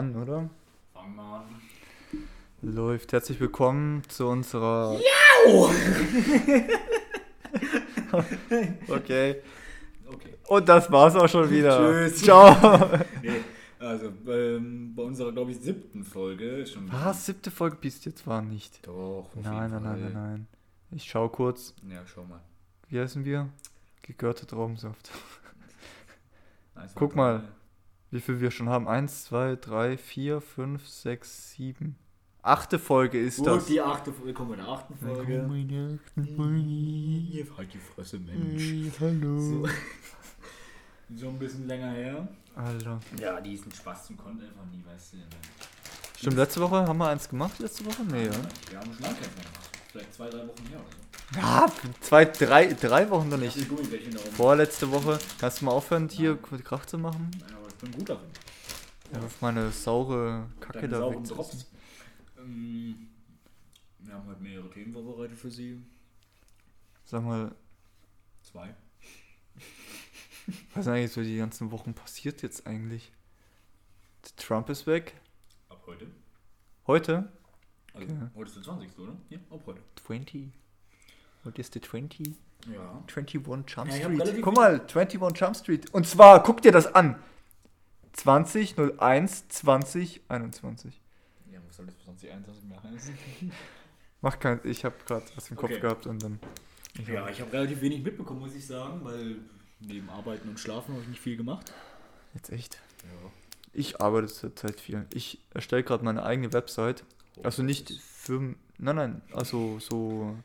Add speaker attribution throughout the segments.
Speaker 1: an, oder?
Speaker 2: Fangen wir an.
Speaker 1: Läuft. Herzlich willkommen zu unserer.
Speaker 2: Au!
Speaker 1: Okay.
Speaker 2: Okay.
Speaker 1: Und das war's auch schon wieder.
Speaker 2: Tschüss.
Speaker 1: Ciao.
Speaker 2: Nee, also ähm, bei unserer, glaube ich, siebten Folge. Schon
Speaker 1: Was? Siebte Folge bis jetzt war nicht.
Speaker 2: Doch, auf
Speaker 1: Nein, nein, nein, nein, nein. Ich schau kurz.
Speaker 2: Ja, schau mal.
Speaker 1: Wie heißen wir? Gegörte Traubensaft. Guck mal. Wie viel wir schon haben? Eins, zwei, drei, vier, fünf, sechs, sieben. Achte Folge ist
Speaker 2: Gut,
Speaker 1: das.
Speaker 2: die achte Folge. Kommen wir in der achten Folge.
Speaker 1: Folge.
Speaker 2: Halt die Fresse, Mensch.
Speaker 1: Hallo.
Speaker 2: So. so ein bisschen länger her.
Speaker 1: Alter.
Speaker 2: Ja, diesen Spaß zum konnte einfach nie, weißt du.
Speaker 1: Stimmt, letzte Woche haben wir eins gemacht, letzte Woche? Nee, ja.
Speaker 2: Wir haben schon lange gemacht. Vielleicht zwei, drei Wochen her oder so.
Speaker 1: Ja, zwei, drei, drei Wochen noch nicht. Vorletzte Woche. Kannst du mal aufhören, hier Krach zu machen?
Speaker 2: Nein, aber bin gut darin.
Speaker 1: Ja, auf meine saure Kacke
Speaker 2: Deine
Speaker 1: da
Speaker 2: sauren. Ähm, wir haben heute mehrere Themen vorbereitet für Sie.
Speaker 1: Sag mal,
Speaker 2: Zwei.
Speaker 1: was ist eigentlich so die ganzen Wochen passiert jetzt eigentlich? Trump ist weg.
Speaker 2: Ab heute.
Speaker 1: Heute?
Speaker 2: Also,
Speaker 1: Okay.
Speaker 2: heute ist der 20. oder? Ja, ab heute.
Speaker 1: 20. Heute ist der 20.
Speaker 2: Ja.
Speaker 1: 21 Jump
Speaker 2: Ja,
Speaker 1: Street.
Speaker 2: relativ
Speaker 1: Guck mal, 21 Jump Street. Und zwar, guck dir das an. 20, 01, 20, 21.
Speaker 2: Ja, was soll das für 2021 mehr heißen?
Speaker 1: Mach kein, ich habe gerade was im Kopf
Speaker 2: Okay.
Speaker 1: gehabt und dann. Ich
Speaker 2: Ja, ich habe relativ wenig mitbekommen, muss ich sagen, weil neben Arbeiten und Schlafen habe ich nicht viel gemacht.
Speaker 1: Jetzt echt.
Speaker 2: Ja.
Speaker 1: Ich arbeite zurzeit viel. Ich erstelle gerade meine eigene Website. Also nicht für. Nein, nein, also so.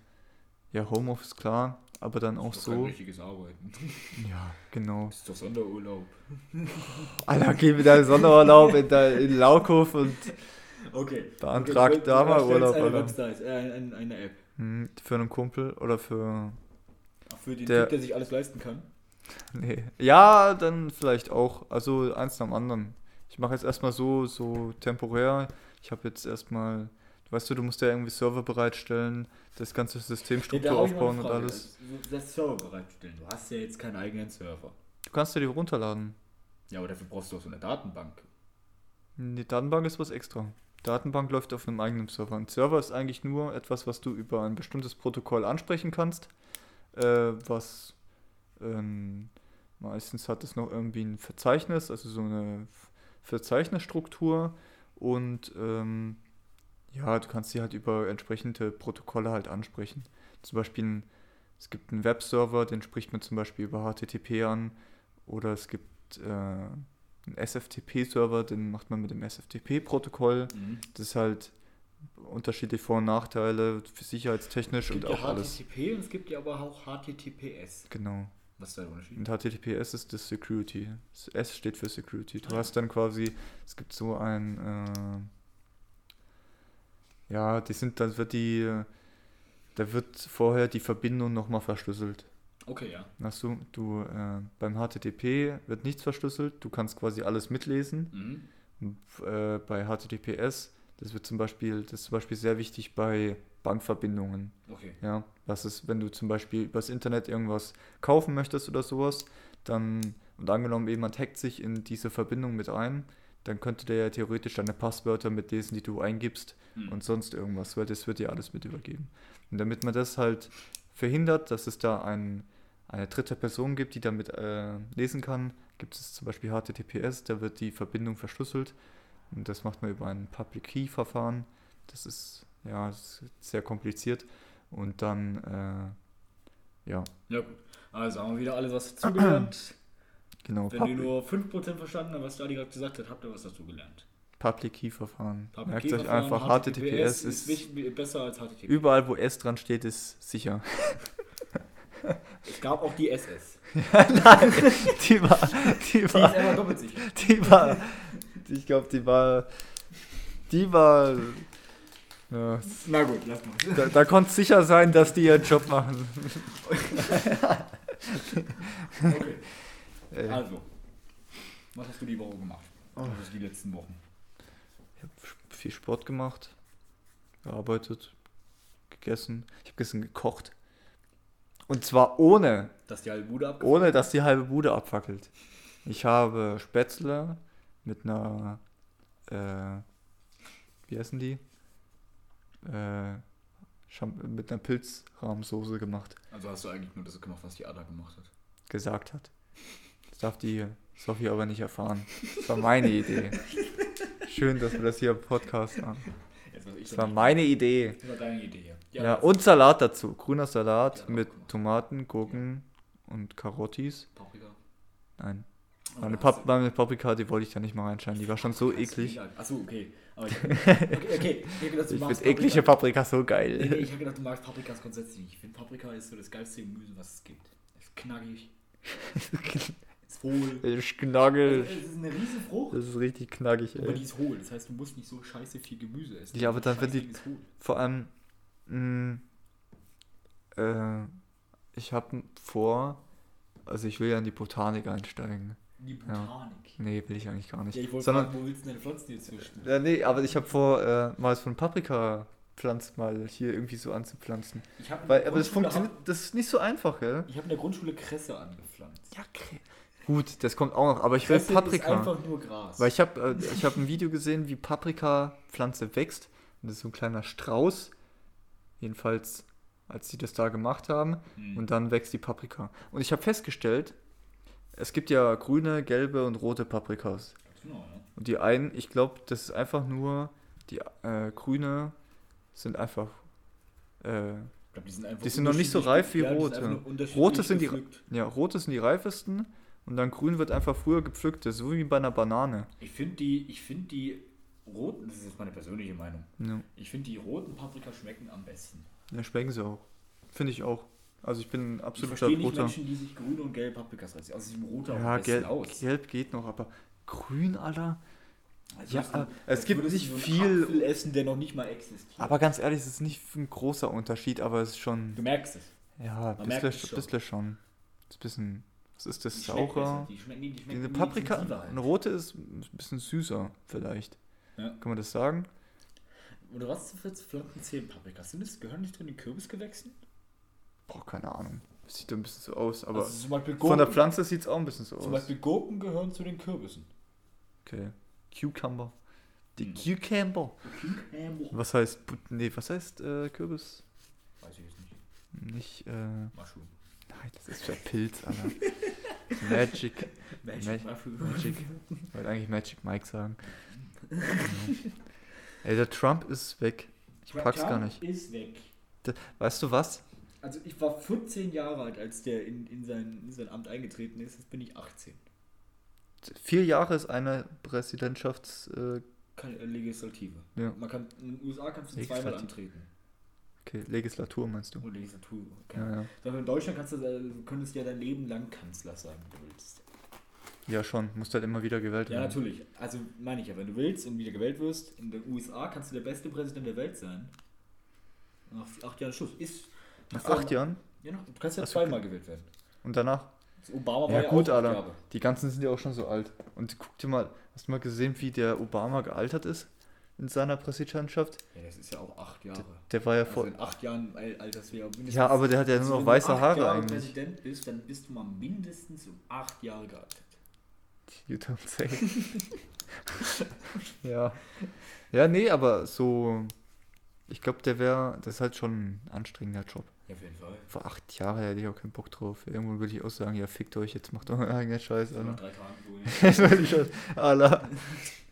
Speaker 1: Ja, Homeoffice klar, aber dann auch
Speaker 2: doch kein
Speaker 1: so.
Speaker 2: richtiges Arbeiten.
Speaker 1: Ja, genau.
Speaker 2: Das ist doch Sonderurlaub.
Speaker 1: Alter, geh wieder Sonderurlaub in, der, in Laukhof und
Speaker 2: Okay.
Speaker 1: Beantragt
Speaker 2: okay,
Speaker 1: da mal Urlaub,
Speaker 2: Eine? Website, äh, eine, eine App.
Speaker 1: hm, für einen Kumpel oder für.
Speaker 2: Ach, für den
Speaker 1: Der-
Speaker 2: Typ, der sich alles leisten kann.
Speaker 1: Nee. Ja, dann vielleicht auch. Also eins nach dem anderen. Ich mache jetzt erstmal so, so temporär. Ich habe jetzt erstmal. Weißt du, du musst ja irgendwie Server bereitstellen, das ganze Systemstruktur
Speaker 2: da eine
Speaker 1: aufbauen und alles.
Speaker 2: Also, Das Server bereitstellen. Du hast ja jetzt keinen eigenen Server.
Speaker 1: Du kannst dir die runterladen.
Speaker 2: Ja, aber dafür brauchst du auch so eine Datenbank.
Speaker 1: Die Datenbank ist was extra. Datenbank läuft auf einem eigenen Server. Ein Server ist eigentlich nur etwas, was du über ein bestimmtes Protokoll ansprechen kannst, äh, was ähm, meistens hat es noch irgendwie ein Verzeichnis, also so eine Verzeichnisstruktur und ähm, ja, du kannst sie halt über entsprechende Protokolle halt ansprechen. Zum Beispiel, ein, es gibt einen Webserver, den spricht man zum Beispiel über HTTP an oder es gibt äh, einen SFTP-Server, den macht man mit dem SFTP-Protokoll.
Speaker 2: Mhm.
Speaker 1: Das ist halt unterschiedliche Vor- und Nachteile für sicherheitstechnisch
Speaker 2: Es
Speaker 1: und
Speaker 2: gibt ja
Speaker 1: auch alles.
Speaker 2: HTTP und es gibt ja aber auch HTTPS.
Speaker 1: Genau.
Speaker 2: Was ist da der Unterschied?
Speaker 1: Und HTTPS ist das Security. Das S steht für Security. Du hast dann quasi, es gibt so ein, äh, ja, die sind, dann wird die, da wird vorher die Verbindung nochmal verschlüsselt.
Speaker 2: Okay, ja.
Speaker 1: Hast du, du, äh, beim HTTP wird nichts verschlüsselt, du kannst quasi alles mitlesen.
Speaker 2: Mhm.
Speaker 1: Und, äh, bei HTTPS, das wird zum Beispiel, das ist zum Beispiel sehr wichtig bei Bankverbindungen.
Speaker 2: Okay.
Speaker 1: Ja, was ist, wenn du zum Beispiel übers Internet irgendwas kaufen möchtest oder sowas, dann, und angenommen jemand hackt sich in diese Verbindung mit ein, dann könnte der ja theoretisch deine Passwörter mitlesen, die du eingibst
Speaker 2: Mhm.
Speaker 1: und sonst irgendwas, weil das wird dir alles mit übergeben. Und damit man das halt verhindert, dass es da ein, eine dritte Person gibt, die damit äh, lesen kann, gibt es zum Beispiel HTTPS, da wird die Verbindung verschlüsselt und das macht man über ein Public Key Verfahren. Das ist ja das ist sehr kompliziert und dann äh, ja
Speaker 2: Ja, gut. Also haben wir wieder alles was dazugelernt.
Speaker 1: Genau
Speaker 2: Wenn ihr nur 5% verstanden habt, was Dadi gerade gesagt hat, habt ihr was dazugelernt.
Speaker 1: Public Key Verfahren.
Speaker 2: Public
Speaker 1: Merkt
Speaker 2: Key
Speaker 1: euch
Speaker 2: Verfahren,
Speaker 1: einfach, HTTPS ist
Speaker 2: wich- besser als HTTP.
Speaker 1: überall, wo S dran steht, ist sicher.
Speaker 2: Es gab auch die SS.
Speaker 1: Nein, die war, die
Speaker 2: Die ist
Speaker 1: war,
Speaker 2: einfach doppelt sicher.
Speaker 1: die war, ich glaube, die war, die war, ja,
Speaker 2: Na gut, lass mal.
Speaker 1: da, da konnte es sicher sein, dass die ihren Job machen.
Speaker 2: Okay.
Speaker 1: Ey,
Speaker 2: Also, was hast du die Woche gemacht?
Speaker 1: Oh.
Speaker 2: Also die letzten Wochen.
Speaker 1: Ich habe viel Sport gemacht, gearbeitet, gegessen. Ich habe gestern gekocht. Und zwar ohne,
Speaker 2: Dass die halbe Bude abgefahren
Speaker 1: ohne dass die halbe Bude abfackelt. Ich habe Spätzle mit einer äh, wie heißen die? Äh, mit einer Pilzrahmsoße gemacht,
Speaker 2: Also hast du eigentlich nur das gemacht, was die Ada gemacht hat.
Speaker 1: gesagt hat. Das darf die Sophie aber nicht erfahren. Das war meine Idee. Schön, dass wir das hier im Podcast haben. Das war meine Idee.
Speaker 2: Das war deine Idee. Ja,
Speaker 1: Ja, und Salat dazu. Grüner Salat
Speaker 2: Ja,
Speaker 1: mit. Tomaten, Gurken und Karottis.
Speaker 2: Paprika.
Speaker 1: Nein. Meine, Pap meine Paprika, die wollte ich da nicht mal reinschneiden. Die war schon so eklig.
Speaker 2: Achso, okay. Aber ich, okay, okay. Ich, gedacht,
Speaker 1: Ich finde eklige Paprika so
Speaker 2: Nee, nee,
Speaker 1: geil.
Speaker 2: ich habe gedacht, du magst Paprikas grundsätzlich nicht. Ich finde Paprika ist so das geilste Gemüse, was es gibt. Es ist knackig, ist hohl.
Speaker 1: Ich
Speaker 2: Also,
Speaker 1: knaggel.
Speaker 2: es ist eine riesen Frucht,
Speaker 1: Das ist richtig knackig,
Speaker 2: aber die
Speaker 1: ey.
Speaker 2: ist hohl. Das heißt, du musst nicht so scheiße viel Gemüse essen.
Speaker 1: Ja, aber dann,
Speaker 2: Scheiße
Speaker 1: die-
Speaker 2: ist.
Speaker 1: Vor allem, mh, äh, ich habe vor, also ich will ja in die Botanik einsteigen.
Speaker 2: Die Botanik.
Speaker 1: Nee, will ich eigentlich gar nicht.
Speaker 2: Ja, ich wollte
Speaker 1: Sondern,
Speaker 2: fragen, wo willst du deine Pflanzen jetzt züchten?
Speaker 1: ja, nee, aber ich habe vor, äh, mal so ein Paprika-Pflanz mal hier irgendwie so anzupflanzen. Weil, aber das funktioniert, das ist nicht so einfach, gell?
Speaker 2: Ich habe in der Grundschule Kresse angepflanzt.
Speaker 1: Ja, okay. Gut, das kommt auch noch, aber ich will
Speaker 2: Kresse ist
Speaker 1: Paprika.
Speaker 2: einfach nur Gras.
Speaker 1: Weil ich habe äh, ich hab ein Video gesehen, wie Paprika-Pflanze wächst. Und das ist so ein kleiner Strauß. Jedenfalls, als sie das da gemacht haben.
Speaker 2: Hm.
Speaker 1: Und dann wächst die Paprika. Und ich habe festgestellt, es gibt ja grüne, gelbe und rote Paprikas.
Speaker 2: Genau?
Speaker 1: Und die einen, ich glaube, das ist einfach nur, die äh, grüne sind einfach, äh,
Speaker 2: glaub, die sind, einfach
Speaker 1: Die sind noch nicht so reif wie
Speaker 2: unterschiedlich-
Speaker 1: rote. Rote sind die- ja, rote sind die reifesten. Und dann grün wird einfach früher gepflückt, das ist so wie bei einer Banane.
Speaker 2: Ich finde die, ich finde die roten, das ist jetzt meine persönliche Meinung.
Speaker 1: Ja,
Speaker 2: Ich finde die roten Paprika schmecken am besten.
Speaker 1: ja schmecken sie auch. Finde ich auch. Also ich bin ein
Speaker 2: Ich
Speaker 1: absoluter
Speaker 2: verstehe nicht
Speaker 1: roter.
Speaker 2: Menschen, die sich grüne und gelbe Paprikas reißen. Aus diesem roter
Speaker 1: Ja, gelb,
Speaker 2: aus.
Speaker 1: gelb geht noch, aber grün, Alter.
Speaker 2: Als
Speaker 1: Ja,
Speaker 2: du-
Speaker 1: es gibt nicht
Speaker 2: so
Speaker 1: viel-
Speaker 2: Apfel essen, der noch nicht mal existiert.
Speaker 1: Aber ganz ehrlich, es ist nicht ein großer Unterschied, aber es ist schon.
Speaker 2: du merkst es.
Speaker 1: Ja,
Speaker 2: Man
Speaker 1: bisschen,
Speaker 2: es schon.
Speaker 1: bisschen schon. Das ist bisschen. Was ist das?
Speaker 2: Die.
Speaker 1: Saurer?
Speaker 2: Die schmecken, die schmecken
Speaker 1: Diese Paprika,
Speaker 2: intensiver halt.
Speaker 1: eine rote ist ein bisschen süßer, vielleicht.
Speaker 2: Ja.
Speaker 1: Kann man das sagen?
Speaker 2: Oder was für Pflanzen zählen Paprikas? Sind das, gehören nicht drin in Kürbisgewächsen?
Speaker 1: Boah, keine Ahnung. Das sieht ein bisschen so aus, aber
Speaker 2: also zum Beispiel
Speaker 1: von der
Speaker 2: Gurken-
Speaker 1: Pflanze sieht es auch ein bisschen so
Speaker 2: Zum
Speaker 1: aus.
Speaker 2: Beispiel Gurken gehören zu den Kürbissen.
Speaker 1: Okay. Cucumber. Die
Speaker 2: Hm.
Speaker 1: Cucumber.
Speaker 2: Cucumber.
Speaker 1: Was heißt, nee, was heißt äh, Kürbis?
Speaker 2: Weiß ich jetzt nicht.
Speaker 1: Nicht, äh,
Speaker 2: Mushroom.
Speaker 1: Das ist der Pilz, Alter. Magic.
Speaker 2: Magic
Speaker 1: Ma-
Speaker 2: Mushroom.
Speaker 1: Magic. Ich wollte eigentlich Magic Mike sagen. Ja. Ey, der Trump ist weg. Ich pack's gar nicht.
Speaker 2: ist weg.
Speaker 1: Weißt du was?
Speaker 2: Also ich war 14 Jahre alt, als der in, in, sein, in sein Amt eingetreten ist. Jetzt bin ich 18.
Speaker 1: Vier Jahre ist eine Präsidentschafts... Äh,
Speaker 2: Keine äh, Legislative.
Speaker 1: Ja.
Speaker 2: Man kann, in den USA kannst du zweimal antreten.
Speaker 1: Okay, Legislatur meinst du?
Speaker 2: Oh, Legislatur. Okay.
Speaker 1: Ja, ja.
Speaker 2: Sondern in Deutschland kannst du, äh, du könntest ja dein Leben lang Kanzler sein, wenn du willst.
Speaker 1: ja, schon. Musst halt immer wieder gewählt
Speaker 2: Ja,
Speaker 1: werden.
Speaker 2: natürlich. Also meine ich ja, wenn du willst und wieder gewählt wirst, in den USA kannst du der beste Präsident der Welt sein. Nach acht Jahren Schluss. Ist.
Speaker 1: Nach acht Jahren?
Speaker 2: Ja, noch, du kannst ja zweimal gewählt werden.
Speaker 1: Und danach?
Speaker 2: Also Obama war
Speaker 1: Ja,
Speaker 2: ja,
Speaker 1: gut, Alter. Die ganzen sind ja auch schon so alt. Und guck dir mal, hast du mal gesehen, wie der Obama gealtert ist in seiner Präsidentschaft?
Speaker 2: Ja, das ist ja auch acht Jahre.
Speaker 1: Der war ja
Speaker 2: Also
Speaker 1: vor.
Speaker 2: in acht Jahren al- alters wäre mindestens.
Speaker 1: Ja, aber der hat ja
Speaker 2: also
Speaker 1: nur
Speaker 2: wenn
Speaker 1: noch
Speaker 2: du
Speaker 1: weiße
Speaker 2: acht
Speaker 1: Haare
Speaker 2: Jahre
Speaker 1: eigentlich.
Speaker 2: Präsident bist, dann bist du mal mindestens um acht Jahre gealtert.
Speaker 1: You don't say. ja. Ja, nee, aber so. Ich glaube, der wäre. Das ist halt schon ein anstrengender Job.
Speaker 2: Ja, auf jeden Fall.
Speaker 1: Vor acht Jahren hätte ich auch keinen Bock drauf. Irgendwo würde ich auch sagen, ja, fickt euch, jetzt macht doch euren eigenen Scheiß,
Speaker 2: nach
Speaker 1: Alter.
Speaker 2: drei Tagen.
Speaker 1: Alter.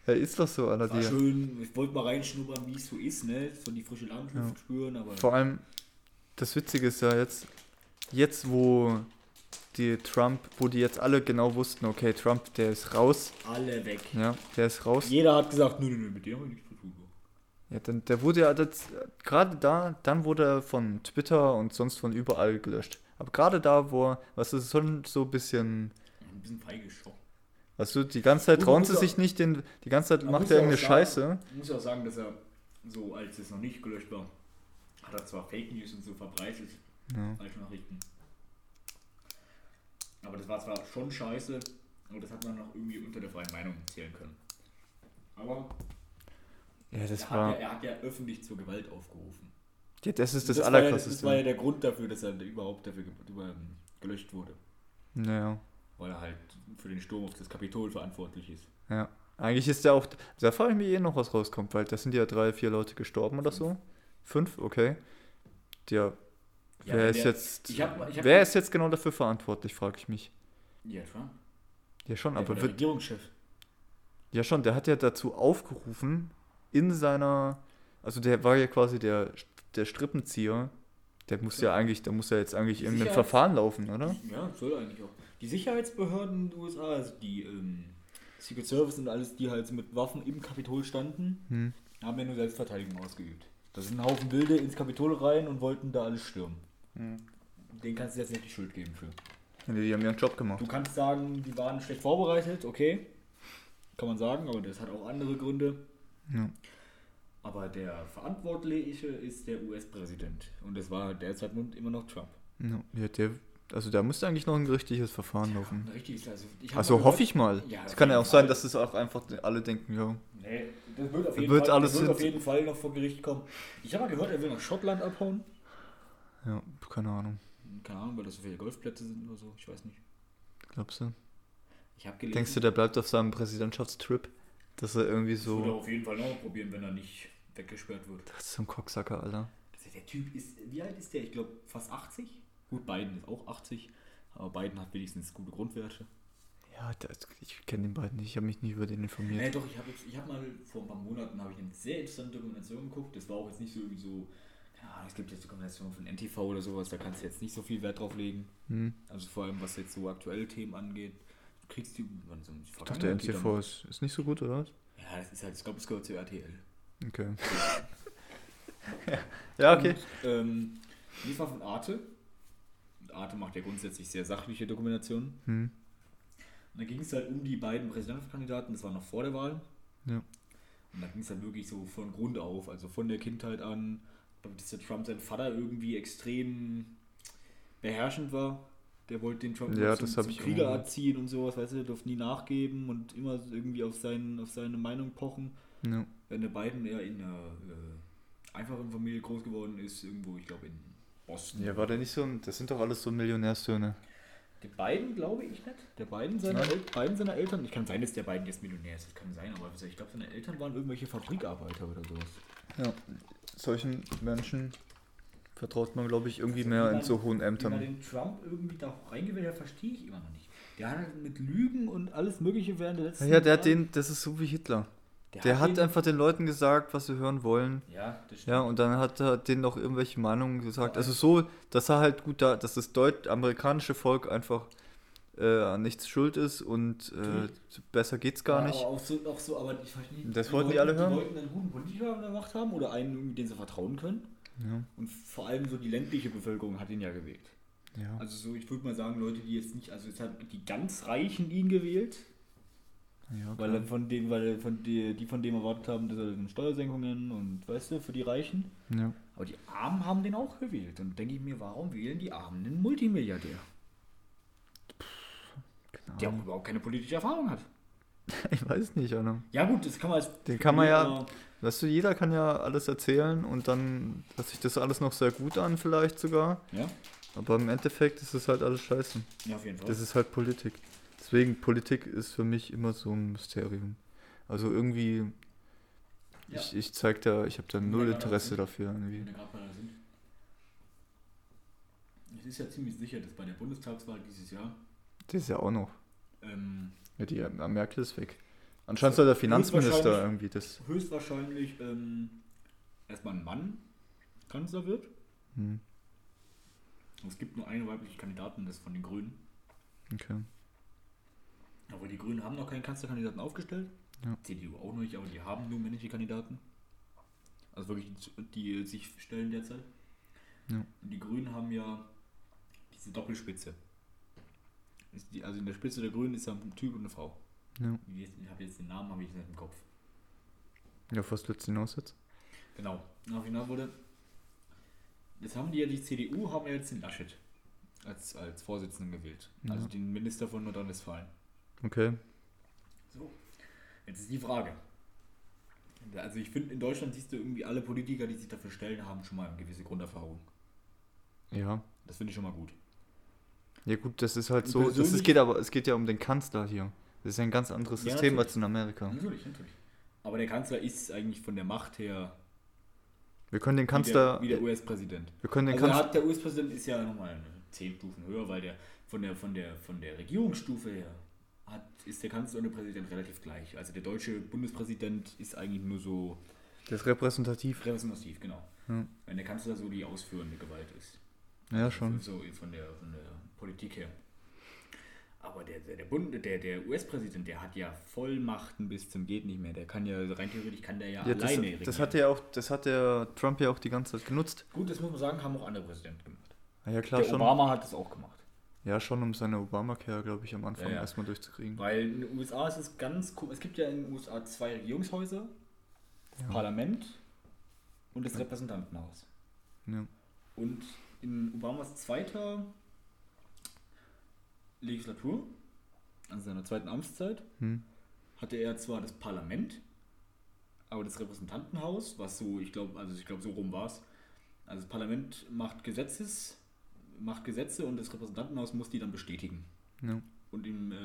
Speaker 1: Ja, ist doch so, Alter.
Speaker 2: War schön, ich wollte mal reinschnuppern, wie es so ist, ne? So die frische Landluft
Speaker 1: Ja.
Speaker 2: spüren, aber.
Speaker 1: vor allem, das Witzige ist ja jetzt, jetzt wo die Trump, wo die jetzt alle genau wussten, okay, Trump, der ist raus,
Speaker 2: alle weg.
Speaker 1: ja, der ist raus.
Speaker 2: Jeder hat gesagt, nö, nö, nö, mit dem haben wir nichts zu tun.
Speaker 1: Ja, dann, der wurde ja das, gerade da, dann wurde er von Twitter und sonst von überall gelöscht. Aber gerade da, wo, er- was ist schon so ein bisschen,
Speaker 2: Ein bisschen feige
Speaker 1: du, die ganze Zeit trauen sie sich nicht, den, die ganze Zeit macht er irgendeine Scheiße.
Speaker 2: Ich muss ja auch sagen, dass er so, als es noch nicht gelöscht war, hat er zwar Fake News und so verbreitet,
Speaker 1: Ja.
Speaker 2: falsche Nachrichten. Aber das war zwar schon scheiße, aber das hat man noch irgendwie unter der freien Meinung zählen können. Aber
Speaker 1: Ja, das
Speaker 2: er,
Speaker 1: war,
Speaker 2: hat ja, er hat ja öffentlich zur Gewalt aufgerufen.
Speaker 1: ja, das ist das,
Speaker 2: war ja, das
Speaker 1: Allerkrasseste.
Speaker 2: war ja der Grund dafür, dass er überhaupt dafür über, gelöscht wurde.
Speaker 1: Naja,
Speaker 2: Weil er halt für den Sturm auf das Kapitol verantwortlich ist.
Speaker 1: ja. Eigentlich ist der auch. Da frage ich mich eh noch, was rauskommt, weil da sind ja drei, vier Leute gestorben oder so. Fünf, okay. Der.
Speaker 2: Ja,
Speaker 1: wer
Speaker 2: wenn
Speaker 1: ist
Speaker 2: der-
Speaker 1: jetzt.
Speaker 2: Ich hab- ich hab-
Speaker 1: wer ist jetzt genau dafür verantwortlich, frage ich mich.
Speaker 2: Ja, Trump.
Speaker 1: Ja, schon,
Speaker 2: Der
Speaker 1: aber
Speaker 2: der. Regierungschef.
Speaker 1: Ja, schon, der hat ja dazu aufgerufen, in seiner. Also der war ja quasi der, der Strippenzieher. Der muss ja,
Speaker 2: Ja.
Speaker 1: eigentlich, da muss ja jetzt eigentlich irgendein
Speaker 2: Sicherheits-
Speaker 1: Verfahren laufen, oder?
Speaker 2: Ja, soll eigentlich auch. Die Sicherheitsbehörden in den USA, also die ähm, Secret Service und alles, die halt mit Waffen im Kapitol standen,
Speaker 1: Hm.
Speaker 2: haben ja nur Selbstverteidigung ausgeübt. Da sind ein Haufen Wilde ins Kapitol rein und wollten da alles stürmen. Den kannst du jetzt nicht die Schuld geben für.
Speaker 1: Die, die haben ihren Job gemacht.
Speaker 2: Du kannst sagen, die waren schlecht vorbereitet, okay. Kann man sagen, aber das hat auch andere Gründe.
Speaker 1: Ja.
Speaker 2: Aber der Verantwortliche ist der US-Präsident. Und das war derzeit immer noch Trump.
Speaker 1: Ja, der, also da müsste eigentlich noch ein gerichtliches Verfahren laufen.
Speaker 2: Richtig, also ich hab
Speaker 1: Also
Speaker 2: mal
Speaker 1: hoffe
Speaker 2: gehört-
Speaker 1: ich mal.
Speaker 2: Ja,
Speaker 1: es kann ja auch sein,
Speaker 2: Fall.
Speaker 1: dass es auch einfach alle denken, ja.
Speaker 2: Nee, das wird auf jeden,
Speaker 1: Wird
Speaker 2: Fall, das wird auf jeden Fall noch vor Gericht kommen. Ich habe mal gehört, er will nach Schottland abhauen.
Speaker 1: Ja, keine Ahnung.
Speaker 2: Keine Ahnung, weil das so viele Golfplätze sind oder so. Ich weiß nicht.
Speaker 1: Glaubst du?
Speaker 2: Ich habe gelesen,
Speaker 1: Denkst du, der bleibt auf seinem Präsidentschaftstrip? Dass er irgendwie
Speaker 2: das würde er
Speaker 1: so.
Speaker 2: auf jeden Fall noch probieren, wenn er nicht weggesperrt wird.
Speaker 1: Das ist so ein Cocksacker, Alter.
Speaker 2: Der Typ ist, wie alt ist der? Ich glaube fast 80. Gut, Biden ist auch 80. Aber Biden hat wenigstens gute Grundwerte.
Speaker 1: Ja, das, ich kenne den beiden nicht. Ich habe mich nie über den informiert.
Speaker 2: doch, ich habe jetzt, ich habe mal vor ein paar Monaten ich eine sehr interessante Dokumentation geguckt. Das war auch jetzt nicht so irgendwie so, keine Ahnung, es gibt jetzt Dokumentationen von NTV oder sowas, da kannst du jetzt nicht so viel Wert drauf legen.
Speaker 1: Hm.
Speaker 2: Also vor allem, was jetzt so aktuelle Themen angeht. Du kriegst die, wann so
Speaker 1: Ich dachte, NTV ist, ist nicht so gut, oder was?
Speaker 2: Ja, das ist halt, ich glaube, es gehört zu RTL.
Speaker 1: Okay. ja, okay.
Speaker 2: Und, ähm, war von Arte. Arte macht ja grundsätzlich sehr sachliche Dokumentationen.
Speaker 1: Hm.
Speaker 2: Und da ging es halt um die beiden Präsidentschaftskandidaten, das war noch vor der Wahl.
Speaker 1: Ja.
Speaker 2: Und da ging es halt wirklich so von Grund auf, also von der Kindheit an, dass der Trump sein Vater irgendwie extrem beherrschend war. Der wollte den Trump
Speaker 1: Ja,
Speaker 2: zum,
Speaker 1: das
Speaker 2: zum
Speaker 1: auch
Speaker 2: Krieger erziehen und sowas, weißt du, der durfte nie nachgeben und immer irgendwie auf, seinen, auf seine Meinung pochen.
Speaker 1: Ja.
Speaker 2: Wenn der Biden eher in einer äh, einfachen Familie groß geworden ist, irgendwo, ich glaube in Boston.
Speaker 1: ja, war der nicht so ein. Das sind doch alles so Millionärstöne.
Speaker 2: Der beiden glaube ich nicht. Der beiden seiner. El beiden seiner Eltern, ich kann sein, dass der beiden jetzt Millionär ist, das kann sein, aber ich glaube, seine Eltern waren irgendwelche Fabrikarbeiter oder sowas.
Speaker 1: Ja. Solchen Menschen vertraut man, glaube ich, irgendwie
Speaker 2: Also
Speaker 1: mehr
Speaker 2: wie
Speaker 1: in
Speaker 2: man-
Speaker 1: so hohen
Speaker 2: Wie man
Speaker 1: Ämtern.
Speaker 2: den Trump irgendwie da reingewählt hat, verstehe ich immer noch nicht. Der hat halt mit Lügen und alles Mögliche während der letzten
Speaker 1: Ja, der hat den, das ist so wie Hitler. Der hat
Speaker 2: den-
Speaker 1: einfach den Leuten gesagt, was sie hören wollen.
Speaker 2: Ja, das stimmt.
Speaker 1: Ja, und dann hat er denen noch irgendwelche Meinungen gesagt. Also so, dass er halt gut da, dass das deut amerikanische Volk einfach äh, an nichts schuld ist und äh, besser geht's gar
Speaker 2: Ja,
Speaker 1: nicht.
Speaker 2: Aber auch so, auch so, aber ich verstehe nicht.
Speaker 1: Das wollten die alle hören?
Speaker 2: Die wollten einen guten Politiker an der Macht haben oder einen, den sie vertrauen können.
Speaker 1: Ja,
Speaker 2: Und vor allem so die ländliche Bevölkerung hat ihn ja gewählt.
Speaker 1: ja.
Speaker 2: Also so, ich würde mal sagen, Leute, die jetzt nicht, also jetzt hat die ganz Reichen ihn gewählt,
Speaker 1: ja
Speaker 2: weil er von dem, weil von die, die von dem erwartet haben, dass er Steuersenkungen und weißt du, für die Reichen.
Speaker 1: ja.
Speaker 2: Aber die Armen haben den auch gewählt. Und denke ich mir, warum wählen die Armen einen Multimilliardär,
Speaker 1: Keine
Speaker 2: der auch überhaupt keine politische Erfahrung hat?
Speaker 1: Ich weiß nicht, Alter.
Speaker 2: Ja gut, das kann man als
Speaker 1: Den kann man ja- Weißt du, jeder kann ja alles erzählen und dann hört sich das alles noch sehr gut an, vielleicht sogar.
Speaker 2: Ja,
Speaker 1: Aber im Endeffekt ist es halt alles scheiße.
Speaker 2: ja, auf jeden Fall.
Speaker 1: Das ist halt Politik. Deswegen, Politik ist für mich immer so ein Mysterium. Also irgendwie,
Speaker 2: Ja.
Speaker 1: ich, ich zeig da, ich habe da null Interesse dafür irgendwie.
Speaker 2: Es ist ja ziemlich sicher, dass bei der Bundestagswahl dieses Jahr
Speaker 1: Das ist ja auch noch.
Speaker 2: ähm,
Speaker 1: Ja, die ja, Merkel ist weg. Anscheinend soll der Finanzminister irgendwie das.
Speaker 2: höchstwahrscheinlich ähm, erstmal ein Mann Kanzler wird.
Speaker 1: Hm,
Speaker 2: es gibt nur eine weibliche Kandidatin, das ist von den Grünen.
Speaker 1: okay.
Speaker 2: Aber die Grünen haben noch keinen Kanzlerkandidaten aufgestellt.
Speaker 1: Ja.
Speaker 2: CDU auch noch nicht, aber die haben nur männliche Kandidaten. Also wirklich, die, die sich stellen derzeit.
Speaker 1: Ja.
Speaker 2: Die Grünen haben ja diese Doppelspitze. Also in der Spitze der Grünen ist ja ein Typ und eine Frau.
Speaker 1: Ja.
Speaker 2: Ich habe jetzt den Namen, habe ich nicht im Kopf.
Speaker 1: Ja, willst du hinaus jetzt?
Speaker 2: Genau. Auf jeden wurde. Jetzt haben die ja die CDU, haben ja jetzt den Laschet als, als Vorsitzenden gewählt. Also
Speaker 1: Ja.
Speaker 2: den Minister von Nordrhein-Westfalen.
Speaker 1: Okay.
Speaker 2: So. Jetzt ist die Frage. Also ich finde, in Deutschland siehst du irgendwie alle Politiker, die sich dafür stellen, haben schon mal eine gewisse Grunderfahrung.
Speaker 1: Ja.
Speaker 2: Das finde ich schon mal gut.
Speaker 1: Ja gut, das ist halt
Speaker 2: Und
Speaker 1: so. Das
Speaker 2: persönlich-
Speaker 1: geht aber, es geht ja um den Kanzler hier. Das ist ein ganz anderes
Speaker 2: Ja,
Speaker 1: System
Speaker 2: natürlich.
Speaker 1: als in Amerika.
Speaker 2: Natürlich, natürlich. Aber der Kanzler ist eigentlich von der Macht her
Speaker 1: Wir können den Kanzler.
Speaker 2: der, wie der US-Präsident.
Speaker 1: wir können den
Speaker 2: Also er
Speaker 1: Kanzler.
Speaker 2: der US-Präsident ist ja nochmal zehn Stufen höher, weil der von der von der von der Regierungsstufe her hat, ist der Kanzler und der Präsident relativ gleich. Also der deutsche Bundespräsident ist eigentlich nur so
Speaker 1: Der ist repräsentativ.
Speaker 2: repräsentativ, genau.
Speaker 1: Ja,
Speaker 2: Wenn der Kanzler so die ausführende Gewalt ist.
Speaker 1: ja schon.
Speaker 2: So von der, von der Politik her. Aber der, der, der, Bund, der, der US-Präsident, der hat ja Vollmachten bis zum geht nicht mehr. Der kann ja, rein theoretisch kann der ja,
Speaker 1: Ja, das,
Speaker 2: alleine
Speaker 1: das
Speaker 2: regieren.
Speaker 1: hat ja auch, das hat der Trump ja auch die ganze Zeit genutzt.
Speaker 2: Gut, das muss man sagen, haben auch andere Präsidenten gemacht.
Speaker 1: Ja klar
Speaker 2: der
Speaker 1: schon.
Speaker 2: Obama hat das auch gemacht.
Speaker 1: Ja schon, um seine Obamacare, glaube ich, am Anfang
Speaker 2: Ja, ja.
Speaker 1: erstmal durchzukriegen.
Speaker 2: Weil in den USA ist es ganz cool. Es gibt ja in den USA zwei Regierungshäuser, das. Parlament und das Repräsentantenhaus.
Speaker 1: Ja.
Speaker 2: Und in Obamas zweiter Legislatur, also seiner zweiten Amtszeit,
Speaker 1: Hm.
Speaker 2: hatte er zwar das Parlament, aber das Repräsentantenhaus, was so, ich glaube, also ich glaube, so rum war es. Also das Parlament macht Gesetzes, macht Gesetze und das Repräsentantenhaus muss die dann bestätigen.
Speaker 1: Ja.
Speaker 2: Und im äh,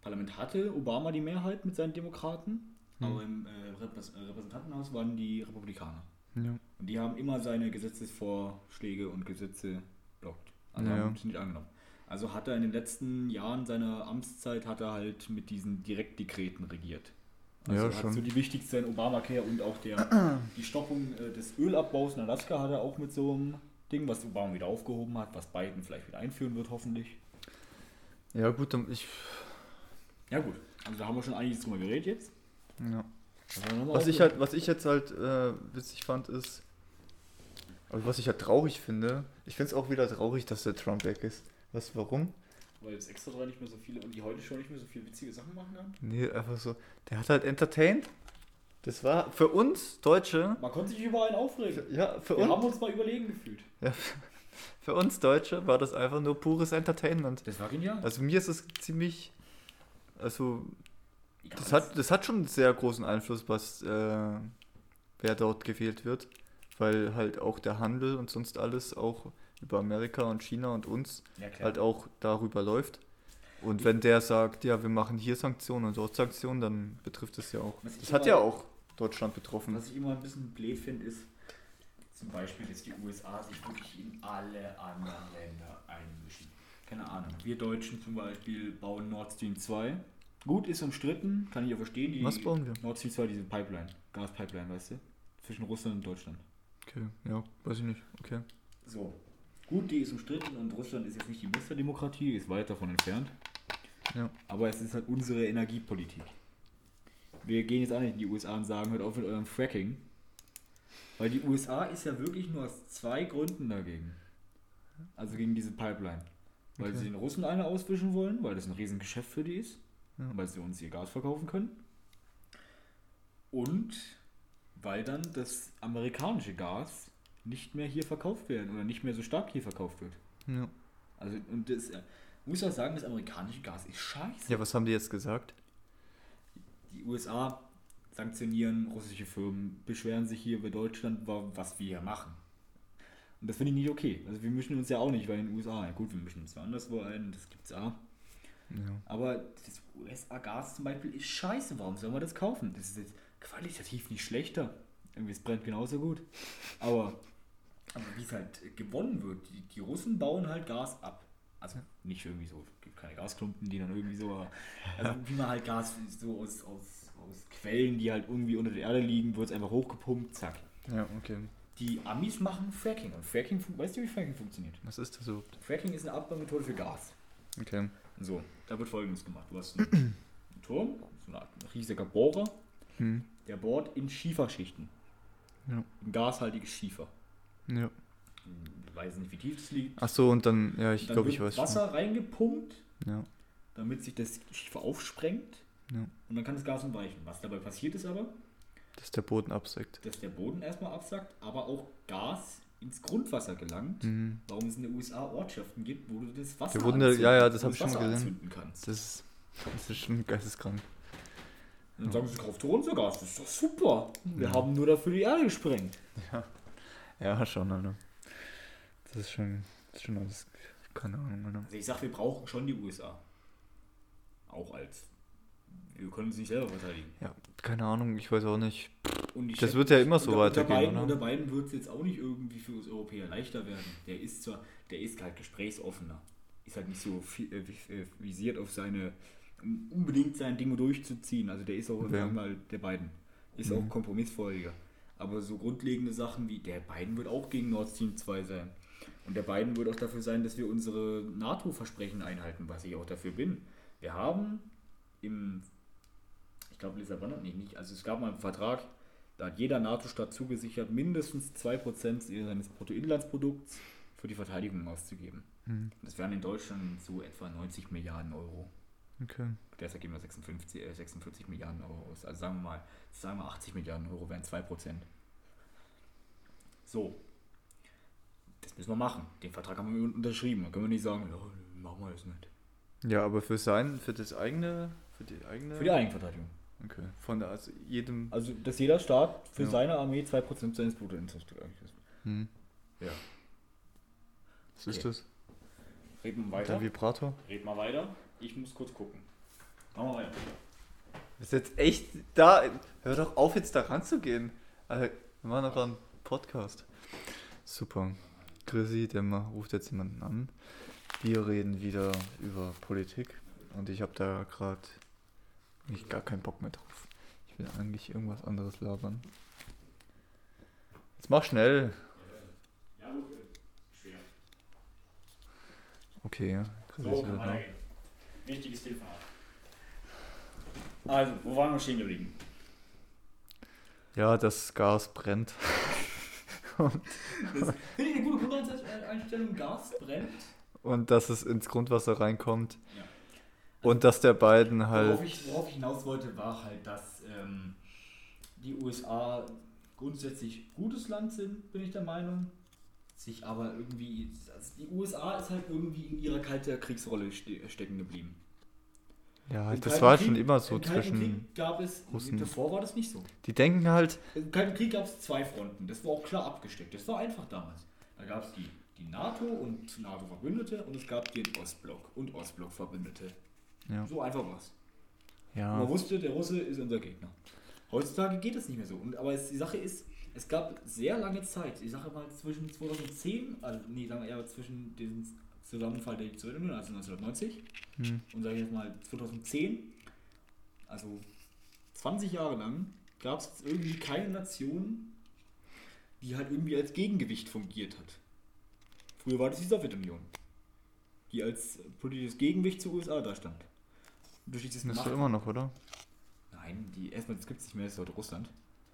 Speaker 2: Parlament hatte Obama die Mehrheit mit seinen Demokraten,
Speaker 1: Mhm.
Speaker 2: aber im äh, äh, Repräsentantenhaus waren die Republikaner.
Speaker 1: Ja.
Speaker 2: Und die haben immer seine Gesetzesvorschläge und Gesetze blockt. Also
Speaker 1: Ja,
Speaker 2: haben es nicht angenommen. Also hat er in den letzten Jahren seiner Amtszeit hat er halt mit diesen Direktdekreten regiert. Also
Speaker 1: Ja,
Speaker 2: hat
Speaker 1: schon.
Speaker 2: so die wichtigsten Obamacare und auch der, die Stoppung äh, des Ölabbaus in Alaska hat er auch mit so einem Ding, was Obama wieder aufgehoben hat, was Biden vielleicht wieder einführen wird, hoffentlich.
Speaker 1: ja gut, dann ich.
Speaker 2: Ja gut, also da haben wir schon einiges drüber geredet jetzt.
Speaker 1: Ja.
Speaker 2: Haben
Speaker 1: Was ich halt, was ich jetzt halt äh, witzig fand, ist, also was ich halt traurig finde, ich finde es auch wieder traurig, dass der Trump weg ist. Was, warum?
Speaker 2: Weil jetzt extra drei nicht mehr so viele und die heute schon nicht mehr so viele witzige Sachen machen kann.
Speaker 1: Nee, einfach so, der hat halt entertained. Das war für uns Deutsche,
Speaker 2: Man konnte sich über einen aufregen.
Speaker 1: ja, für
Speaker 2: Wir
Speaker 1: uns,
Speaker 2: haben uns mal überlegen gefühlt.
Speaker 1: ja, für uns Deutsche war das einfach nur pures Entertainment.
Speaker 2: Das war genial.
Speaker 1: Also mir ist es ziemlich, also das hat, das hat schon einen sehr großen Einfluss, was äh, wer dort gewählt wird, weil halt auch der Handel und sonst alles auch über Amerika und China und uns
Speaker 2: ja,
Speaker 1: halt auch darüber läuft. Und wenn der sagt, ja, wir machen hier Sanktionen und dort Sanktionen, dann betrifft es ja auch. Das hat ja auch Deutschland betroffen.
Speaker 2: Was ich immer ein bisschen blöd finde, ist zum Beispiel, dass die USA sich wirklich in alle anderen Länder einmischen. Keine Ahnung. Wir Deutschen zum Beispiel bauen Nord Stream 2. Gut, ist umstritten, kann ich ja verstehen. Die
Speaker 1: Was bauen wir?
Speaker 2: Nord Stream 2, diese Pipeline, Gaspipeline, weißt du? Zwischen Russland und Deutschland.
Speaker 1: Okay, ja, weiß ich nicht. Okay.
Speaker 2: So. Gut, die ist umstritten und Russland ist jetzt nicht die Musterdemokratie, ist weit davon entfernt.
Speaker 1: Ja.
Speaker 2: Aber es ist halt unsere Energiepolitik. Wir gehen jetzt auch nicht in die USA und sagen, hört auf mit eurem Fracking. Weil die USA ist ja wirklich nur aus zwei Gründen dagegen. Also gegen diese Pipeline. Weil
Speaker 1: Okay.
Speaker 2: sie den Russen eine auswischen wollen, weil das ein Riesengeschäft für die ist.
Speaker 1: Ja.
Speaker 2: Weil sie uns ihr Gas verkaufen können. Und weil dann das amerikanische Gas nicht mehr hier verkauft werden oder nicht mehr so stark hier verkauft wird.
Speaker 1: Ja.
Speaker 2: Also, und das, äh, muss ich auch sagen, das amerikanische Gas ist scheiße.
Speaker 1: ja, was haben die jetzt gesagt?
Speaker 2: Die USA sanktionieren russische Firmen, beschweren sich hier über Deutschland, wa- was wir hier machen. Und das finde ich nicht okay. Also wir mischen uns ja auch nicht bei den USA. Ja gut, wir mischen uns anderswo ein, das gibt's auch.
Speaker 1: Ja.
Speaker 2: Aber das USA-Gas zum Beispiel ist scheiße. Warum soll man das kaufen? Das ist jetzt qualitativ nicht schlechter. Irgendwie, es brennt genauso gut. Aber, aber wie es halt gewonnen wird, die, die Russen bauen halt Gas ab. Also nicht irgendwie so, es gibt keine Gasklumpen, die dann irgendwie so, also wie man halt Gas so aus, aus, aus Quellen, die halt irgendwie unter der Erde liegen, wird es einfach hochgepumpt, zack.
Speaker 1: Ja, okay.
Speaker 2: Die Amis machen Fracking und Fracking, weißt du, wie Fracking funktioniert?
Speaker 1: Was ist das überhaupt?
Speaker 2: Fracking ist eine Abbaumethode für Gas.
Speaker 1: Okay.
Speaker 2: So, da wird folgendes gemacht. Du hast einen, einen Turm, so eine Art riesiger Bohrer,
Speaker 1: Hm.
Speaker 2: der bohrt in Schieferschichten.
Speaker 1: Ja.
Speaker 2: In gashaltiges Schiefer.
Speaker 1: Ja.
Speaker 2: Weiß nicht, wie tief das liegt.
Speaker 1: Ach so, und dann, ja, ich glaube, ich weiß schon.
Speaker 2: Wasser reingepumpt,
Speaker 1: Ja.
Speaker 2: damit sich das Schiefer aufsprengt.
Speaker 1: Ja.
Speaker 2: Und dann kann das Gas entweichen. Was dabei passiert ist aber,
Speaker 1: Dass der Boden absackt.
Speaker 2: dass der Boden erstmal absackt, aber auch Gas ins Grundwasser gelangt.
Speaker 1: Mhm.
Speaker 2: Warum es in den USA Ortschaften gibt, wo du das Wasser
Speaker 1: Der Wunder- ja, ja, das
Speaker 2: wo
Speaker 1: hab ich schon gesehen.
Speaker 2: kannst.
Speaker 1: Das ist, das ist schon geisteskrank.
Speaker 2: Und dann sagen sie, kauft unser Gas, das ist doch super. Wir
Speaker 1: Ja.
Speaker 2: haben nur dafür die Erde gesprengt.
Speaker 1: Ja, schon, Alter. Das ist schon, das ist schon alles, keine Ahnung, Alter.
Speaker 2: Also ich sag, wir brauchen schon die USA. Auch als Wir können uns nicht selber verteidigen.
Speaker 1: Ja, keine Ahnung, ich weiß auch nicht. Das wird ja immer so
Speaker 2: unter,
Speaker 1: weitergehen,
Speaker 2: Unter beiden,
Speaker 1: oder?
Speaker 2: unter beiden wird es jetzt auch nicht irgendwie für uns Europäer leichter werden. Der ist zwar, der ist halt gesprächsoffener. Ist halt nicht so äh, äh, visiert auf seine, um unbedingt sein Ding durchzuziehen. Also der ist auch, wir mal, der beiden. Ist
Speaker 1: Mhm.
Speaker 2: auch kompromissfreudiger. Aber so grundlegende Sachen wie, der Biden wird auch gegen Nord Stream 2 sein. Und der Biden wird auch dafür sein, dass wir unsere NATO-Versprechen einhalten, was ich auch dafür bin. Wir haben im, ich glaube Lissabon, nee, nicht, also es gab mal einen Vertrag, da hat jeder NATO-Staat zugesichert, mindestens 2% seines Bruttoinlandsprodukts für die Verteidigung auszugeben.
Speaker 1: Hm,
Speaker 2: Das wären in Deutschland so etwa 90 Milliarden Euro.
Speaker 1: okay.
Speaker 2: Derzeit geben wir 56, äh, 46 Milliarden Euro aus. Also sagen wir mal, sagen wir 80 Milliarden Euro wären 2%. So. Müssen wir machen. Den Vertrag haben wir unterschrieben. Da können wir nicht sagen, ja, machen wir das nicht.
Speaker 1: Ja, aber für sein, für das eigene, für die eigene.
Speaker 2: Für die Eigenverteidigung.
Speaker 1: Okay. Von der, also jedem.
Speaker 2: Also, dass jeder Staat für
Speaker 1: Ja.
Speaker 2: seine Armee 2% seines Bruttoinlandsprodukts ist.
Speaker 1: Hm.
Speaker 2: Ja.
Speaker 1: Was ist
Speaker 2: Okay.
Speaker 1: das?
Speaker 2: Reden wir
Speaker 1: Der Vibrator?
Speaker 2: Reden wir weiter. Ich muss kurz gucken. Machen wir weiter.
Speaker 1: Das ist jetzt echt da. Hör doch auf, jetzt da ranzugehen. Also, wir machen noch einen Podcast. Super. Chrissy, der ruft jetzt jemanden an. Wir reden wieder über Politik. Und ich habe da gerade nicht gar keinen Bock mehr drauf. Ich will eigentlich irgendwas anderes labern. Jetzt mach schnell.
Speaker 2: Ja, gut. Schwer.
Speaker 1: Okay, ja. Chrissy
Speaker 2: So,
Speaker 1: ist wieder da.
Speaker 2: Wichtiges Telefonat. Also, wo waren wir stehen geblieben?
Speaker 1: Ja, das Gas brennt.
Speaker 2: Finde ich eine gute Grundeinstellung, Gas brennt.
Speaker 1: Und dass es ins Grundwasser reinkommt.
Speaker 2: Ja.
Speaker 1: Und dass der beiden halt.
Speaker 2: Worauf ich, worauf ich hinaus wollte, war halt, dass ähm, die USA grundsätzlich gutes Land sind, bin ich der Meinung. Sich aber irgendwie. Also die USA ist halt irgendwie in ihrer kalten Kriegsrolle ste stecken geblieben.
Speaker 1: Ja,
Speaker 2: Im
Speaker 1: das war
Speaker 2: Krieg-
Speaker 1: schon immer so
Speaker 2: Im
Speaker 1: zwischen.
Speaker 2: Krieg gab es.
Speaker 1: Russen.
Speaker 2: Davor war das nicht so.
Speaker 1: Die denken halt,
Speaker 2: Im Kalten Krieg gab es zwei Fronten. Das war auch klar abgesteckt. Das war einfach damals. Da gab es die, die NATO und NATO-Verbündete und es gab den Ostblock und Ostblock-Verbündete.
Speaker 1: ja,
Speaker 2: So einfach war's.
Speaker 1: ja,
Speaker 2: Man wusste, der Russe ist unser Gegner. Heutzutage geht es nicht mehr so. Und, aber es, die Sache ist, es gab sehr lange Zeit, ich sage mal zwischen 2010, also nee, sagen wir eher zwischen dem Zusammenfall der Sowjetunion, also 1990,
Speaker 1: hm,
Speaker 2: und sage ich jetzt mal 2010, also 20 Jahre lang, gab es irgendwie keine Nation, die halt irgendwie als Gegengewicht fungiert hat. Früher war das die Sowjetunion, die als politisches Gegengewicht zur USA da stand. Durch dieses
Speaker 1: das ist immer noch, oder?
Speaker 2: Nein, die erstmal, das gibt es nicht mehr, das ist heute Russland.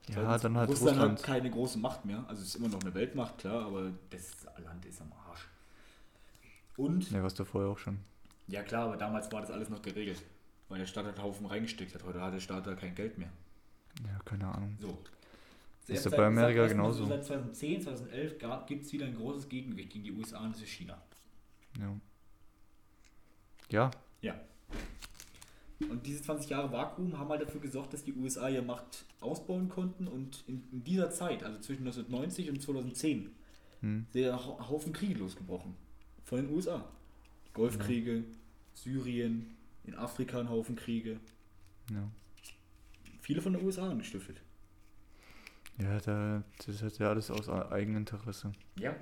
Speaker 1: Ja,
Speaker 2: Zweitens,
Speaker 1: dann halt
Speaker 2: Russland
Speaker 1: Russland.
Speaker 2: hat keine große Macht mehr. Also es ist immer noch eine Weltmacht, klar, aber das Land ist am Arsch. Und,
Speaker 1: Ja, was da vorher auch schon.
Speaker 2: ja klar, aber damals war das alles noch geregelt. Weil der Staat hat einen Haufen reingesteckt hat. Heute hat der Staat da kein Geld mehr.
Speaker 1: Ja, keine Ahnung.
Speaker 2: So.
Speaker 1: Ist
Speaker 2: seit-
Speaker 1: bei Amerika
Speaker 2: seit-
Speaker 1: genauso.
Speaker 2: Seit 2010, 2011 gibt es wieder ein großes Gegengewicht gegen die USA und das ist China.
Speaker 1: Ja. Ja,
Speaker 2: Ja. Und diese 20 Jahre Vakuum haben halt dafür gesorgt, dass die USA ihre Macht ausbauen konnten und in, in dieser Zeit, also zwischen 1990 und 2010,
Speaker 1: hm,
Speaker 2: sind ja Hau- Haufen Kriege losgebrochen. Von den USA. Golfkriege, Syrien, in Afrika ein Haufen Kriege.
Speaker 1: ja.
Speaker 2: Viele von den USA angestiftet.
Speaker 1: Ja, da, das hat ja alles aus Eigeninteresse.
Speaker 2: Ja.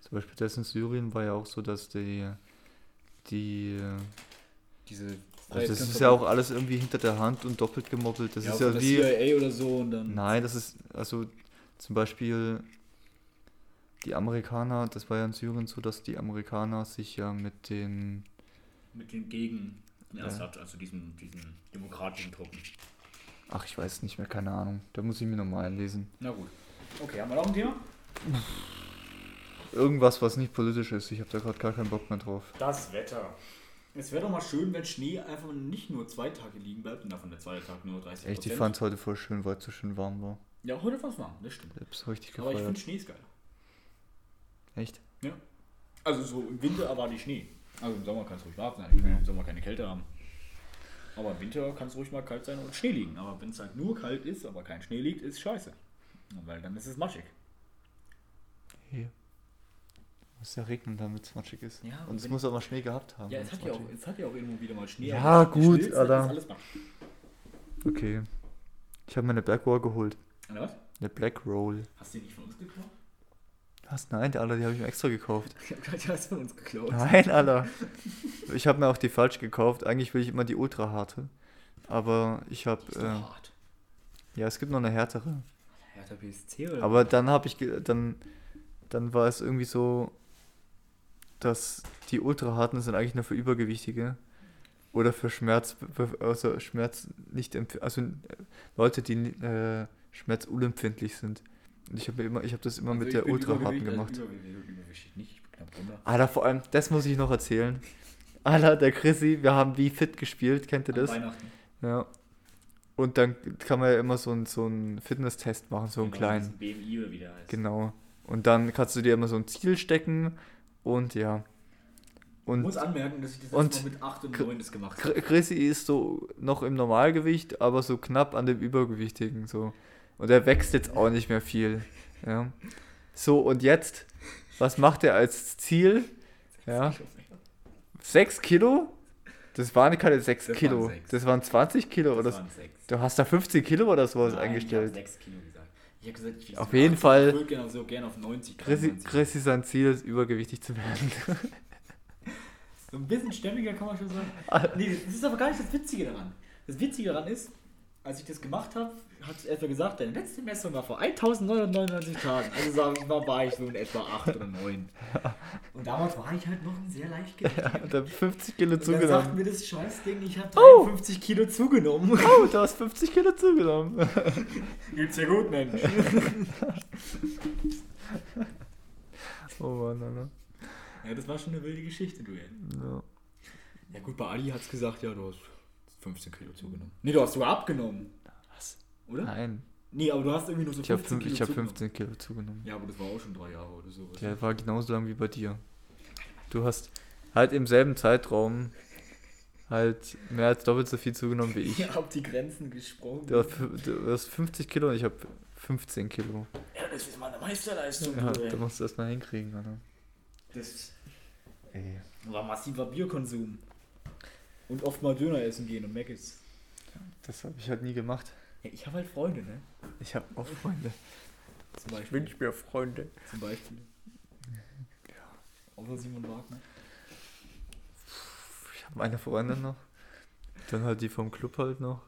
Speaker 1: Zum Beispiel das in Syrien war ja auch so, dass die, die,
Speaker 2: Diese
Speaker 1: also das ist ja auch alles irgendwie hinter der Hand und doppelt gemoppelt. Das
Speaker 2: ja,
Speaker 1: ist ja wie,
Speaker 2: CIA oder so und dann.
Speaker 1: nein, das ist, also zum Beispiel die Amerikaner, das war ja in Syrien so, dass die Amerikaner sich ja mit den,
Speaker 2: Mit den Gegen
Speaker 1: Ja.
Speaker 2: Assad, also diesen, diesen demokratischen Truppen.
Speaker 1: ach, ich weiß nicht mehr, keine Ahnung, da muss ich mir nochmal einlesen.
Speaker 2: Na gut. Okay, haben wir noch ein Thema?
Speaker 1: Irgendwas, was nicht politisch ist, ich habe da gerade gar keinen Bock mehr drauf.
Speaker 2: Das Wetter. Es wäre doch mal schön, wenn Schnee einfach nicht nur zwei Tage liegen bleibt und davon der zweite Tag nur 30
Speaker 1: Echt, ich fand es heute voll schön, weil es so schön warm war.
Speaker 2: Ja, heute war es warm, das stimmt.
Speaker 1: Ich hab's richtig
Speaker 2: Aber ich finde
Speaker 1: gefeiert.
Speaker 2: Schnee ist geil.
Speaker 1: Echt?
Speaker 2: Ja. Also so im Winter erwarte ich Schnee. Also im Sommer kann es ruhig warm sein. Ich will im Sommer keine Kälte haben. Aber im Winter kann es ruhig mal kalt sein und Schnee liegen. Aber wenn es halt nur kalt ist, aber kein Schnee liegt, ist scheiße. Weil dann ist es matschig.
Speaker 1: Hier. Muss ja regnen, damit es matschig ist.
Speaker 2: Ja,
Speaker 1: und es muss aber Schnee gehabt haben.
Speaker 2: Ja, es hat ja, auch, es hat ja auch irgendwo wieder mal Schnee.
Speaker 1: Ja,
Speaker 2: aber
Speaker 1: gut,
Speaker 2: geschmilzt,
Speaker 1: Alter. Okay. Ich habe mir eine Black Roll geholt.
Speaker 2: Oder was?
Speaker 1: Eine Black Roll.
Speaker 2: Hast du die nicht von uns geklaut?
Speaker 1: Was? Nein, die Alter, die habe ich mir extra gekauft.
Speaker 2: Ich hab gedacht, du hast von uns geklaut.
Speaker 1: Nein, Alter. Ich habe mir auch die falsch gekauft. Eigentlich will ich immer die ultra harte. Aber ich habe.
Speaker 2: Die
Speaker 1: Äh,
Speaker 2: hart.
Speaker 1: ja, es gibt noch eine härtere.
Speaker 2: Hertha BSC oder?
Speaker 1: Aber dann habe ich. Dann, dann war es irgendwie so, dass die ultra harten sind eigentlich nur für Übergewichtige. Oder für Schmerz. Also Schmerz nicht. Also äh, Leute, die äh, schmerzunempfindlich sind. Und ich habe immer, ich habe das immer
Speaker 2: Also
Speaker 1: mit
Speaker 2: ich
Speaker 1: der ultra harten
Speaker 2: übergewichtig-
Speaker 1: gemacht.
Speaker 2: Also übergewichtig nicht, ich bin knapp.
Speaker 1: Alter, vor allem, das muss ich noch erzählen. Alter, der Chrissy, wir haben wie fit gespielt, kennt ihr
Speaker 2: An
Speaker 1: das?
Speaker 2: Weihnachten.
Speaker 1: Ja. Und dann kann man ja immer so einen so einen Fitnesstest machen, so einen
Speaker 2: Genau,
Speaker 1: kleinen.
Speaker 2: diesen BMI oder wie der heißt.
Speaker 1: Genau. Und dann kannst du dir immer so ein Ziel stecken und ja.
Speaker 2: Ich
Speaker 1: Und
Speaker 2: muss anmerken, dass ich das
Speaker 1: und
Speaker 2: mit 8 und
Speaker 1: Chri-
Speaker 2: 9 das gemacht habe.
Speaker 1: Chrissy ist so noch im Normalgewicht, aber so knapp an dem Übergewichtigen so. Und er wächst jetzt auch nicht mehr viel. Ja. So, und jetzt, was macht er als Ziel? Ja. 6 Kilo? Das waren keine 6
Speaker 2: Das waren
Speaker 1: Kilo.
Speaker 2: sechs.
Speaker 1: Das waren 20 Kilo
Speaker 2: Das
Speaker 1: oder so.
Speaker 2: waren 6.
Speaker 1: Du hast da 15 Kilo oder sowas eingestellt.
Speaker 2: Ich habe 6 Kilo gesagt. Ich habe gesagt, ich
Speaker 1: Auf jeden
Speaker 2: 80,
Speaker 1: Fall-
Speaker 2: Ich würde gerne so gerne auf 90
Speaker 1: Chrissy,
Speaker 2: 93.
Speaker 1: Chrissy sein Ziel ist, übergewichtig zu werden.
Speaker 2: So ein bisschen stämmiger kann man schon sagen. Nee, das ist aber gar nicht das Witzige daran. Das Witzige daran ist, als ich das gemacht habe, hat es etwa gesagt, deine letzte Messung war vor 1999 Tagen. Also sagen wir mal, war ich so in etwa 8 oder 9. Und damals war ich halt noch ein sehr leicht
Speaker 1: Hat er 50 Kilo
Speaker 2: Und dann sagt
Speaker 1: zugenommen.
Speaker 2: mir das Scheißding, ich habe
Speaker 1: Oh.
Speaker 2: 53 Kilo zugenommen.
Speaker 1: Oh, du hast 50 Kilo zugenommen.
Speaker 2: Geht's dir gut, Mensch?
Speaker 1: Oh Mann, Alter.
Speaker 2: Ja, das war schon eine wilde Geschichte, du.
Speaker 1: Ja.
Speaker 2: Ja gut, bei Ali hat's gesagt, ja, du hast 15 Kilo zugenommen. Nee, du hast sogar abgenommen.
Speaker 1: Was?
Speaker 2: Oder?
Speaker 1: Nein,
Speaker 2: Nee, aber du hast irgendwie nur so
Speaker 1: ich habe
Speaker 2: 15 Kilo
Speaker 1: ich hab
Speaker 2: zugenommen.
Speaker 1: 15 Kilo zugenommen.
Speaker 2: Ja, aber das war auch schon drei Jahre oder so.
Speaker 1: Der war genauso lang wie bei dir. Du hast halt im selben Zeitraum halt mehr als doppelt so viel zugenommen wie ich.
Speaker 2: Ich hab die Grenzen gesprochen.
Speaker 1: Du hast, du hast 50 Kilo und ich habe 15 Kilo.
Speaker 2: Ja, das ist mal eine Meisterleistung.
Speaker 1: Ja,
Speaker 2: du,
Speaker 1: da musst du das mal hinkriegen, Alter.
Speaker 2: Das
Speaker 1: Ey.
Speaker 2: war massiver Bierkonsum. Und oft mal Döner essen gehen und Mc's.
Speaker 1: Das habe ich halt nie gemacht.
Speaker 2: Ja, ich habe halt Freunde, ne?
Speaker 1: Ich habe auch Freunde.
Speaker 2: Zum Beispiel.
Speaker 1: wünsche mir Freunde.
Speaker 2: Zum Beispiel. Außer Simon Wagner.
Speaker 1: Ich habe meine Freunde noch. Dann halt die vom Club halt noch.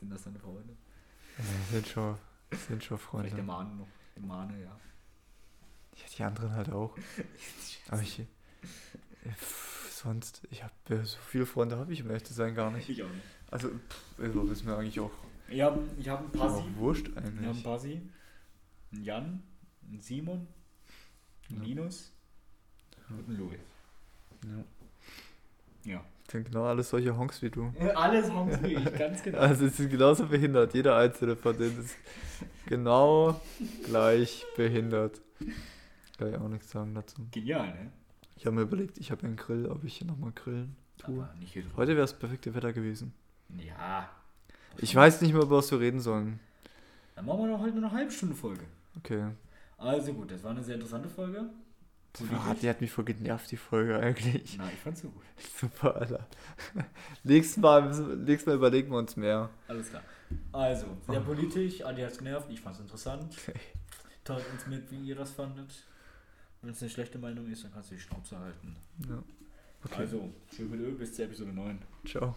Speaker 2: Sind das deine Freunde?
Speaker 1: Ja, sind schon, sind schon
Speaker 2: Vielleicht der
Speaker 1: Freunde.
Speaker 2: Mane noch. Der Mane, ja.
Speaker 1: Ja, die anderen halt auch. Aber ich. Äh, sonst, ich habe so viele Freunde habe ich, ehrlich zu sein, gar nicht.
Speaker 2: Ich auch nicht.
Speaker 1: Also, pff, also ist mir eigentlich auch,
Speaker 2: Ich habe ich hab einen Passi.
Speaker 1: auch wurscht
Speaker 2: Ich habe einen
Speaker 1: eigentlich.
Speaker 2: Passi. Einen Jan. Einen Simon. Einen
Speaker 1: Ja.
Speaker 2: Linus. Und einen Louis.
Speaker 1: Ja.
Speaker 2: Ja.
Speaker 1: Sind genau alles solche Honks wie du.
Speaker 2: Alles Hongs ganz genau.
Speaker 1: Also, sie sind genauso behindert. Jeder einzelne von denen ist genau gleich behindert. Kann ich auch nichts sagen dazu.
Speaker 2: Genial, ne?
Speaker 1: Ich habe mir überlegt, ich habe einen Grill, ob ich nochmal grillen tue.
Speaker 2: Hier.
Speaker 1: Heute wäre das perfekte Wetter gewesen.
Speaker 2: Ja.
Speaker 1: Ich weiß nicht mehr, über was wir reden sollen.
Speaker 2: Dann machen wir doch heute nur eine halbe Stunde Folge.
Speaker 1: Okay.
Speaker 2: Also gut, das war eine sehr interessante Folge.
Speaker 1: Ah, die hat mich voll genervt, die Folge eigentlich.
Speaker 2: Na, ich fand's so gut.
Speaker 1: Super, Alter. nächstes, Mal, nächstes Mal überlegen wir uns mehr.
Speaker 2: Alles klar. Also, sehr politisch, Adi hat's genervt, ich fand's interessant. Teilt uns mit, wie ihr das fandet. Wenn es eine schlechte Meinung ist, dann kannst du die Schnauze halten.
Speaker 1: Ja. Okay.
Speaker 2: Also, schön mit Öl bis zur Episode 9.
Speaker 1: Ciao.